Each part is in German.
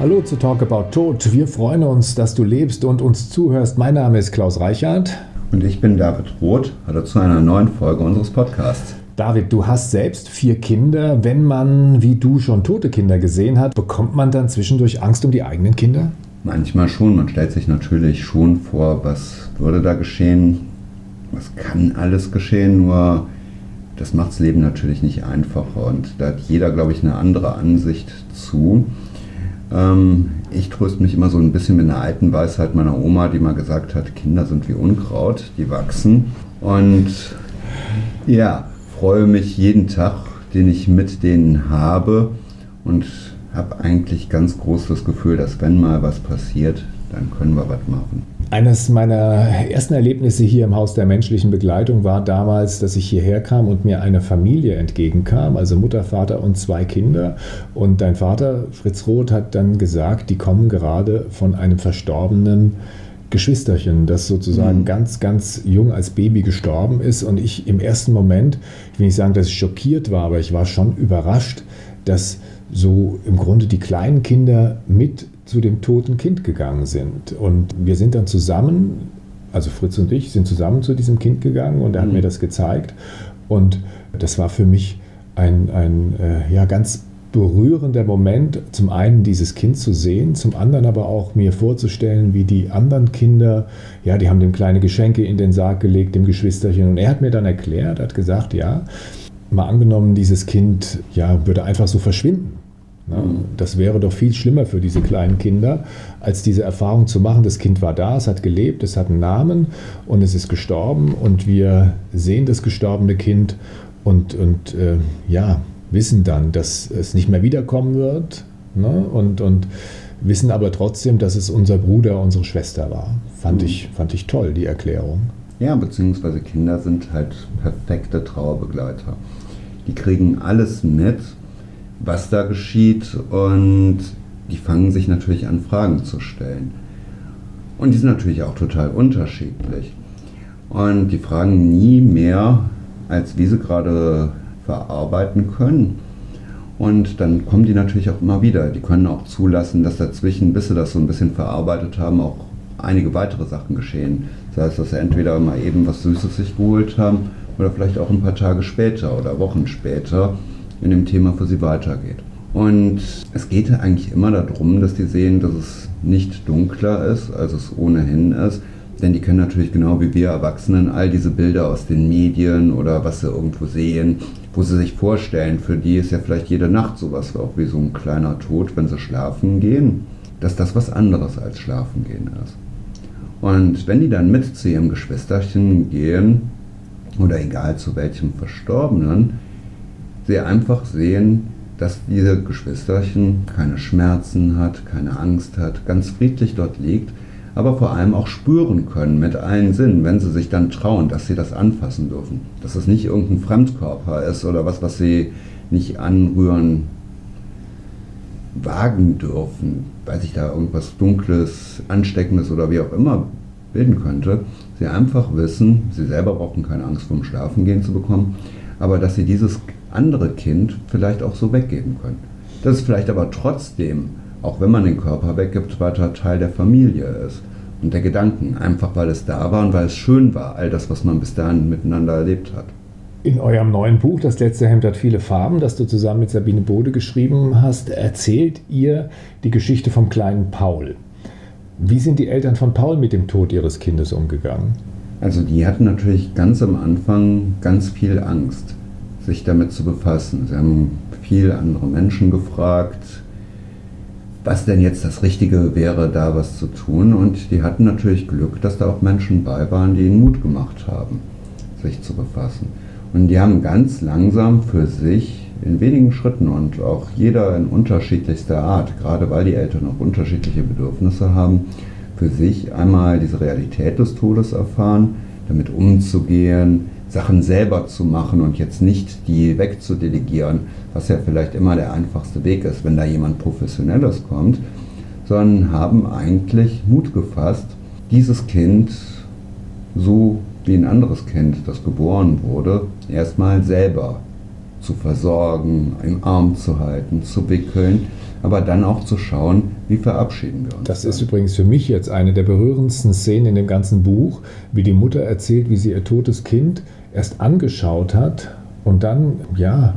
Hallo zu Talk About Tod. Wir freuen uns, dass du lebst und uns zuhörst. Mein Name ist Klaus Reichert. Und ich bin David Roth. Hallo zu einer neuen Folge unseres Podcasts. David, du hast selbst vier Kinder. Wenn man wie du schon tote Kinder gesehen hat, bekommt man dann zwischendurch Angst um die eigenen Kinder? Manchmal schon. Man stellt sich natürlich schon vor, was würde da geschehen, was kann alles geschehen, nur das macht das Leben natürlich nicht einfacher. Und da hat jeder, glaube ich, eine andere Ansicht zu. Ähm, ich tröste mich immer so ein bisschen mit einer alten Weisheit meiner Oma, die mal gesagt hat, Kinder sind wie Unkraut, die wachsen. Und ja, freue mich jeden Tag, den ich mit denen habe und habe eigentlich ganz groß das Gefühl, dass wenn mal was passiert, dann können wir was machen. Eines meiner ersten Erlebnisse hier im Haus der menschlichen Begleitung war damals, dass ich hierher kam und mir eine Familie entgegenkam, also Mutter, Vater und zwei Kinder. Und dein Vater, Fritz Roth, hat dann gesagt, die kommen gerade von einem verstorbenen Geschwisterchen, das sozusagen mhm. ganz, ganz jung als Baby gestorben ist. Und ich im ersten Moment, ich will nicht sagen, dass ich schockiert war, aber ich war schon überrascht, dass so im Grunde die kleinen Kinder mit zu dem toten Kind gegangen sind. Und wir sind dann zusammen, also Fritz und ich sind zusammen zu diesem Kind gegangen und er hat mhm. mir das gezeigt. Und das war für mich ein, ein äh, ja, ganz berührender Moment, zum einen dieses Kind zu sehen, zum anderen aber auch mir vorzustellen, wie die anderen Kinder, ja, die haben dem kleine Geschenke in den Sarg gelegt, dem Geschwisterchen. Und er hat mir dann erklärt, hat gesagt, ja, mal angenommen, dieses Kind ja, würde einfach so verschwinden. Das wäre doch viel schlimmer für diese kleinen Kinder, als diese Erfahrung zu machen. Das Kind war da, es hat gelebt, es hat einen Namen und es ist gestorben und wir sehen das gestorbene Kind und, und äh, ja, wissen dann, dass es nicht mehr wiederkommen wird ne? und, und wissen aber trotzdem, dass es unser Bruder, unsere Schwester war. Fand, mhm. ich, fand ich toll, die Erklärung. Ja, beziehungsweise Kinder sind halt perfekte Trauerbegleiter. Die kriegen alles mit was da geschieht und die fangen sich natürlich an, Fragen zu stellen. Und die sind natürlich auch total unterschiedlich. Und die fragen nie mehr, als wie sie gerade verarbeiten können. Und dann kommen die natürlich auch immer wieder. Die können auch zulassen, dass dazwischen, bis sie das so ein bisschen verarbeitet haben, auch einige weitere Sachen geschehen. Das heißt, dass sie entweder mal eben was Süßes sich geholt haben oder vielleicht auch ein paar Tage später oder Wochen später in dem Thema für sie weitergeht. Und es geht eigentlich immer darum, dass die sehen, dass es nicht dunkler ist, als es ohnehin ist. Denn die können natürlich genau wie wir Erwachsenen all diese Bilder aus den Medien oder was sie irgendwo sehen, wo sie sich vorstellen, für die ist ja vielleicht jede Nacht sowas auch wie so ein kleiner Tod, wenn sie schlafen gehen, dass das was anderes als schlafen gehen ist. Und wenn die dann mit zu ihrem Geschwisterchen gehen, oder egal zu welchem Verstorbenen, sie einfach sehen, dass diese Geschwisterchen keine Schmerzen hat, keine Angst hat, ganz friedlich dort liegt, aber vor allem auch spüren können mit allen Sinnen, wenn sie sich dann trauen, dass sie das anfassen dürfen. Dass es nicht irgendein Fremdkörper ist oder was, was sie nicht anrühren wagen dürfen, weil sich da irgendwas Dunkles, Ansteckendes oder wie auch immer bilden könnte. Sie einfach wissen, sie selber brauchen keine Angst vom Schlafengehen zu bekommen, aber dass sie dieses andere Kind vielleicht auch so weggeben können. Das ist vielleicht aber trotzdem, auch wenn man den Körper weggibt, weiter Teil der Familie ist und der Gedanken, einfach weil es da war und weil es schön war, all das, was man bis dahin miteinander erlebt hat. In eurem neuen Buch, Das letzte Hemd hat viele Farben, das du zusammen mit Sabine Bode geschrieben hast, erzählt ihr die Geschichte vom kleinen Paul. Wie sind die Eltern von Paul mit dem Tod ihres Kindes umgegangen? Also die hatten natürlich ganz am Anfang ganz viel Angst sich damit zu befassen. Sie haben viel andere Menschen gefragt, was denn jetzt das Richtige wäre, da was zu tun. Und die hatten natürlich Glück, dass da auch Menschen bei waren, die ihnen Mut gemacht haben, sich zu befassen. Und die haben ganz langsam für sich in wenigen Schritten und auch jeder in unterschiedlichster Art, gerade weil die Eltern auch unterschiedliche Bedürfnisse haben, für sich einmal diese Realität des Todes erfahren, damit umzugehen, Sachen selber zu machen und jetzt nicht die wegzudelegieren, was ja vielleicht immer der einfachste Weg ist, wenn da jemand Professionelles kommt, sondern haben eigentlich Mut gefasst, dieses Kind so wie ein anderes Kind, das geboren wurde, erstmal selber zu versorgen, im Arm zu halten, zu wickeln, aber dann auch zu schauen, wie verabschieden wir uns. Das dann. ist übrigens für mich jetzt eine der berührendsten Szenen in dem ganzen Buch, wie die Mutter erzählt, wie sie ihr totes Kind erst angeschaut hat und dann, ja,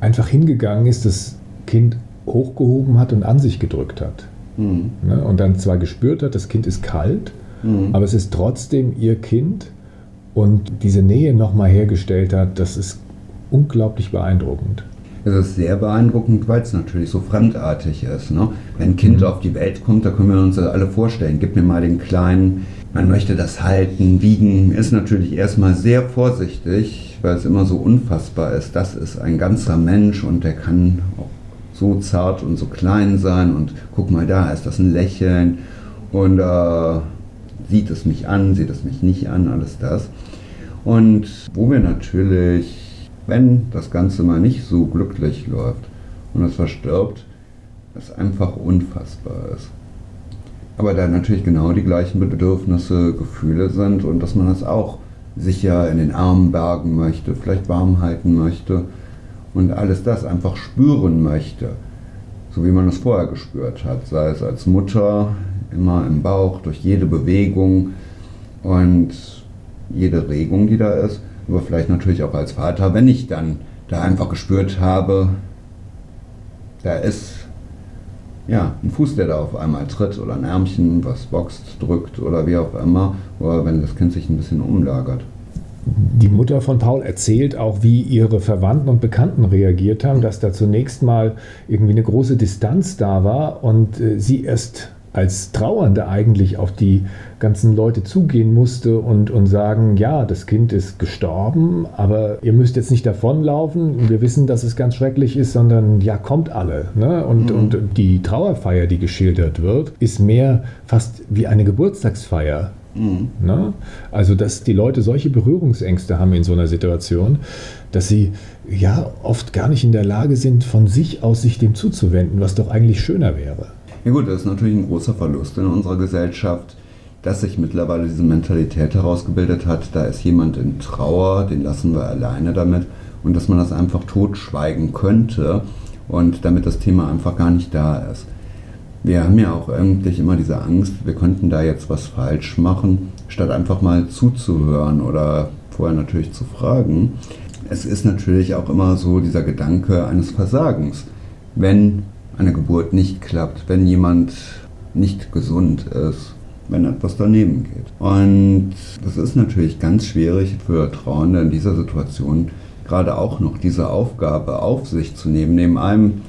einfach hingegangen ist, das Kind hochgehoben hat und an sich gedrückt hat. Mhm. Ne? Und dann zwar gespürt hat, das Kind ist kalt, mhm. aber es ist trotzdem ihr Kind und diese Nähe nochmal hergestellt hat, das ist unglaublich beeindruckend. Es ist sehr beeindruckend, weil es natürlich so fremdartig ist. Ne? Wenn ein Kind mhm. auf die Welt kommt, da können wir uns alle vorstellen. Gib mir mal den Kleinen, man möchte das halten, wiegen, ist natürlich erstmal sehr vorsichtig, weil es immer so unfassbar ist. Das ist ein ganzer Mensch und der kann auch so zart und so klein sein und guck mal da, ist das ein Lächeln und äh, sieht es mich an, sieht es mich nicht an, alles das. Und wo wir natürlich wenn das Ganze mal nicht so glücklich läuft und es verstirbt, es einfach unfassbar ist. Aber da natürlich genau die gleichen Bedürfnisse, Gefühle sind und dass man das auch sicher in den Armen bergen möchte, vielleicht warm halten möchte und alles das einfach spüren möchte, so wie man es vorher gespürt hat, sei es als Mutter, immer im Bauch, durch jede Bewegung und jede Regung, die da ist aber vielleicht natürlich auch als Vater, wenn ich dann da einfach gespürt habe, da ist ja, ein Fuß, der da auf einmal tritt oder ein Ärmchen, was boxt, drückt oder wie auch immer, oder wenn das Kind sich ein bisschen umlagert. Die Mutter von Paul erzählt auch, wie ihre Verwandten und Bekannten reagiert haben, dass da zunächst mal irgendwie eine große Distanz da war und äh, sie erst als Trauernde eigentlich auf die ganzen Leute zugehen musste und, und sagen, ja, das Kind ist gestorben, aber ihr müsst jetzt nicht davonlaufen, wir wissen, dass es ganz schrecklich ist, sondern ja, kommt alle. Ne? Und, mhm. und die Trauerfeier, die geschildert wird, ist mehr fast wie eine Geburtstagsfeier. Mhm. Ne? Also, dass die Leute solche Berührungsängste haben in so einer Situation, dass sie ja oft gar nicht in der Lage sind, von sich aus sich dem zuzuwenden, was doch eigentlich schöner wäre. Ja gut, das ist natürlich ein großer Verlust in unserer Gesellschaft, dass sich mittlerweile diese Mentalität herausgebildet hat, da ist jemand in Trauer, den lassen wir alleine damit und dass man das einfach totschweigen könnte und damit das Thema einfach gar nicht da ist. Wir haben ja auch eigentlich immer diese Angst, wir könnten da jetzt was falsch machen, statt einfach mal zuzuhören oder vorher natürlich zu fragen. Es ist natürlich auch immer so dieser Gedanke eines Versagens. Wenn eine Geburt nicht klappt, wenn jemand nicht gesund ist, wenn etwas daneben geht. Und das ist natürlich ganz schwierig für Trauernde in dieser Situation, gerade auch noch diese Aufgabe auf sich zu nehmen, neben allem,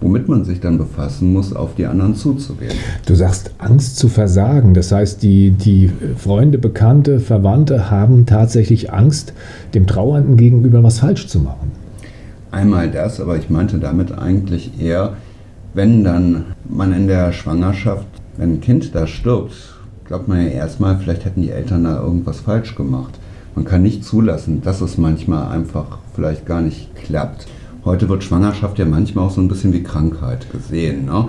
womit man sich dann befassen muss, auf die anderen zuzugehen. Du sagst Angst zu versagen. Das heißt, die, die Freunde, Bekannte, Verwandte haben tatsächlich Angst, dem Trauernden gegenüber was falsch zu machen. Einmal das, aber ich meinte damit eigentlich eher, wenn dann man in der Schwangerschaft, wenn ein Kind da stirbt, glaubt man ja erstmal, vielleicht hätten die Eltern da irgendwas falsch gemacht. Man kann nicht zulassen, dass es manchmal einfach vielleicht gar nicht klappt. Heute wird Schwangerschaft ja manchmal auch so ein bisschen wie Krankheit gesehen. Ne?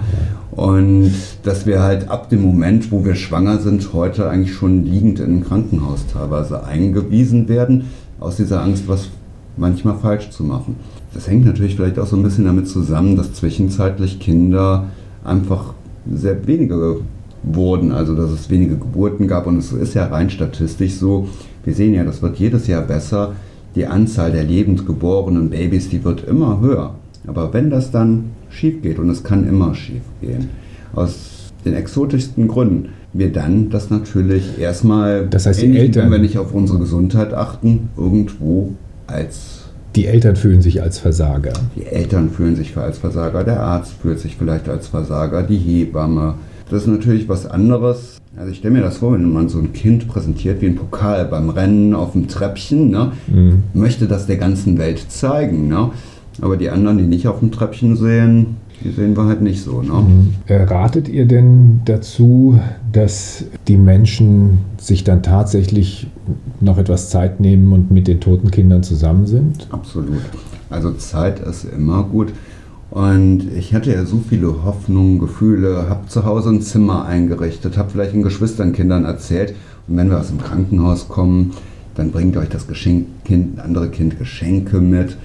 Und dass wir halt ab dem Moment, wo wir schwanger sind, heute eigentlich schon liegend in ein Krankenhaus teilweise eingewiesen werden, aus dieser Angst, was manchmal falsch zu machen. Das hängt natürlich vielleicht auch so ein bisschen damit zusammen, dass zwischenzeitlich Kinder einfach sehr wenige wurden, also dass es wenige Geburten gab und es ist ja rein statistisch so, wir sehen ja, das wird jedes Jahr besser, die Anzahl der lebend geborenen Babys, die wird immer höher. Aber wenn das dann schief geht, und es kann immer schief gehen, aus den exotischsten Gründen, wir dann das natürlich erstmal, das heißt, die Eltern, wenn wir nicht auf unsere Gesundheit achten, irgendwo als die Eltern fühlen sich als Versager. Die Eltern fühlen sich als Versager, der Arzt fühlt sich vielleicht als Versager, die Hebamme. Das ist natürlich was anderes. Also ich stelle mir das vor, wenn man so ein Kind präsentiert wie ein Pokal beim Rennen auf dem Treppchen, ne, mhm. möchte das der ganzen Welt zeigen. Ne? Aber die anderen, die nicht auf dem Treppchen sehen, die sehen wir halt nicht so. Ne? Mhm. Ratet ihr denn dazu, dass die Menschen sich dann tatsächlich noch etwas Zeit nehmen und mit den toten Kindern zusammen sind? Absolut. Also Zeit ist immer gut. Und ich hatte ja so viele Hoffnungen, Gefühle, habe zu Hause ein Zimmer eingerichtet, habe vielleicht den Geschwisternkindern erzählt. Und wenn wir aus dem Krankenhaus kommen, dann bringt euch das Geschenk, kind, andere Kind Geschenke mit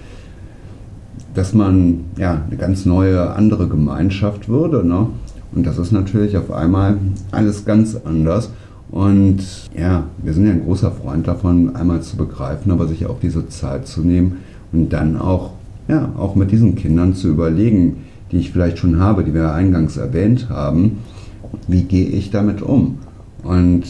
dass man ja eine ganz neue, andere Gemeinschaft würde. Ne? Und das ist natürlich auf einmal alles ganz anders. Und ja, wir sind ja ein großer Freund davon, einmal zu begreifen, aber sich auch diese Zeit zu nehmen und dann auch, ja, auch mit diesen Kindern zu überlegen, die ich vielleicht schon habe, die wir eingangs erwähnt haben, wie gehe ich damit um? Und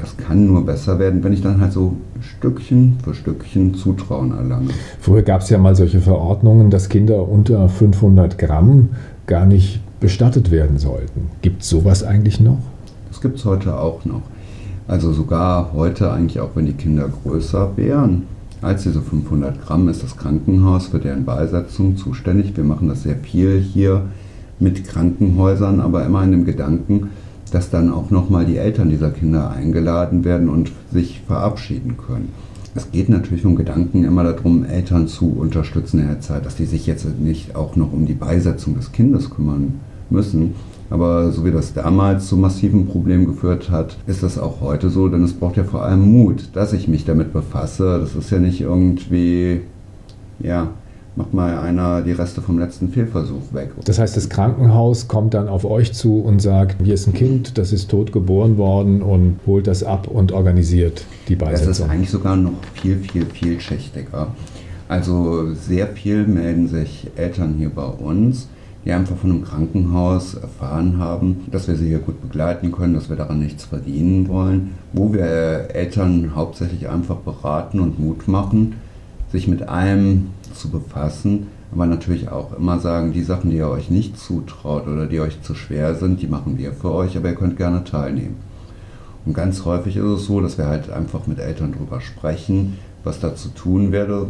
das kann nur besser werden, wenn ich dann halt so Stückchen für Stückchen Zutrauen erlange. Früher gab es ja mal solche Verordnungen, dass Kinder unter 500 Gramm gar nicht bestattet werden sollten. Gibt es sowas eigentlich noch? Das gibt es heute auch noch. Also sogar heute eigentlich auch, wenn die Kinder größer wären als diese 500 Gramm, ist das Krankenhaus für deren Beisetzung zuständig. Wir machen das sehr viel hier mit Krankenhäusern, aber immer in dem Gedanken, dass dann auch nochmal die Eltern dieser Kinder eingeladen werden und sich verabschieden können. Es geht natürlich um Gedanken immer darum, Eltern zu unterstützen in der Zeit, dass die sich jetzt nicht auch noch um die Beisetzung des Kindes kümmern müssen. Aber so wie das damals zu massiven Problemen geführt hat, ist das auch heute so, denn es braucht ja vor allem Mut, dass ich mich damit befasse. Das ist ja nicht irgendwie, ja, macht mal einer die Reste vom letzten Fehlversuch weg. Das heißt, das Krankenhaus kommt dann auf euch zu und sagt, hier ist ein Kind, das ist tot geboren worden und holt das ab und organisiert die Beisetzung. Das ist eigentlich sogar noch viel, viel, vielschichtiger. Also sehr viel melden sich Eltern hier bei uns, die einfach von einem Krankenhaus erfahren haben, dass wir sie hier gut begleiten können, dass wir daran nichts verdienen wollen, wo wir Eltern hauptsächlich einfach beraten und Mut machen, sich mit allem zu befassen, aber natürlich auch immer sagen, die Sachen, die ihr euch nicht zutraut oder die euch zu schwer sind, die machen wir für euch, aber ihr könnt gerne teilnehmen. Und ganz häufig ist es so, dass wir halt einfach mit Eltern drüber sprechen, was da zu tun werde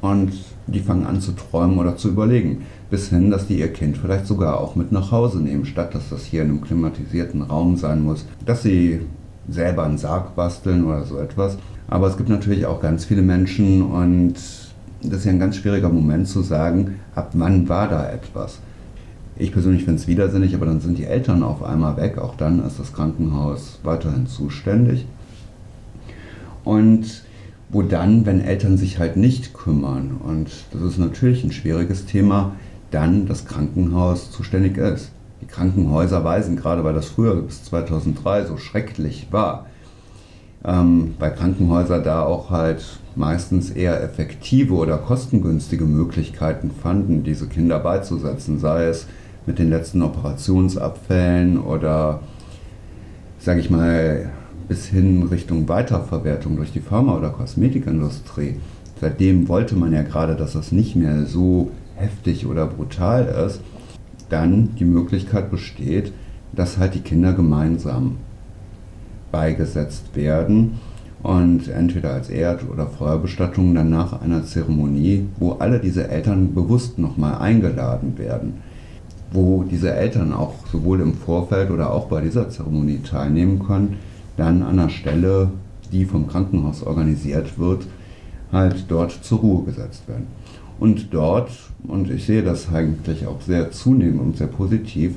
und die fangen an zu träumen oder zu überlegen. Bis hin, dass die ihr Kind vielleicht sogar auch mit nach Hause nehmen, statt dass das hier in einem klimatisierten Raum sein muss. Dass sie selber einen Sarg basteln oder so etwas. Aber es gibt natürlich auch ganz viele Menschen und das ist ja ein ganz schwieriger Moment zu sagen, ab wann war da etwas. Ich persönlich finde es widersinnig, aber dann sind die Eltern auf einmal weg. Auch dann ist das Krankenhaus weiterhin zuständig. Und wo dann, wenn Eltern sich halt nicht kümmern, und das ist natürlich ein schwieriges Thema, dann das Krankenhaus zuständig ist. Die Krankenhäuser weisen, gerade weil das früher bis 2003 so schrecklich war, ähm, bei Krankenhäusern da auch halt meistens eher effektive oder kostengünstige Möglichkeiten fanden, diese Kinder beizusetzen, sei es mit den letzten Operationsabfällen oder, sage ich mal, bis hin Richtung Weiterverwertung durch die Pharma- oder Kosmetikindustrie. Seitdem wollte man ja gerade, dass das nicht mehr so heftig oder brutal ist, dann die Möglichkeit besteht, dass halt die Kinder gemeinsam beigesetzt werden und entweder als Erd- oder Feuerbestattung dann nach einer Zeremonie, wo alle diese Eltern bewusst nochmal eingeladen werden, wo diese Eltern auch sowohl im Vorfeld oder auch bei dieser Zeremonie teilnehmen können, dann an der Stelle, die vom Krankenhaus organisiert wird, halt dort zur Ruhe gesetzt werden. Und dort, und ich sehe das eigentlich auch sehr zunehmend und sehr positiv,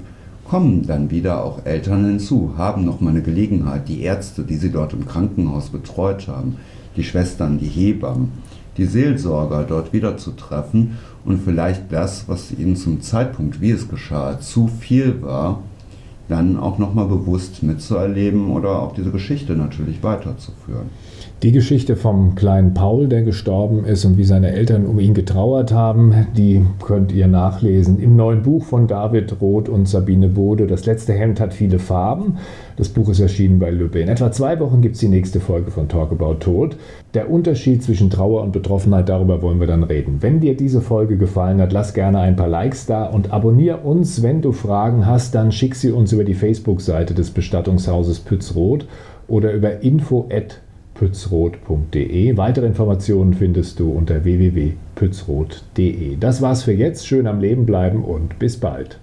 kommen dann wieder auch Eltern hinzu, haben noch mal eine Gelegenheit, die Ärzte, die sie dort im Krankenhaus betreut haben, die Schwestern, die Hebammen, die Seelsorger dort wieder zu treffen und vielleicht das, was ihnen zum Zeitpunkt, wie es geschah, zu viel war, dann auch noch mal bewusst mitzuerleben oder auch diese Geschichte natürlich weiterzuführen. Die Geschichte vom kleinen Paul, der gestorben ist und wie seine Eltern um ihn getrauert haben, die könnt ihr nachlesen im neuen Buch von David Roth und Sabine Bode. Das letzte Hemd hat viele Farben. Das Buch ist erschienen bei Lübbe. In etwa zwei Wochen gibt es die nächste Folge von Talk About Tod. Der Unterschied zwischen Trauer und Betroffenheit, darüber wollen wir dann reden. Wenn dir diese Folge gefallen hat, lass gerne ein paar Likes da und abonniere uns. Wenn du Fragen hast, dann schick sie uns über die Facebook-Seite des Bestattungshauses Pützroth oder über info@ pützroth.de. Weitere Informationen findest du unter www.pützroth.de. Das war's für jetzt. Schön am Leben bleiben und bis bald.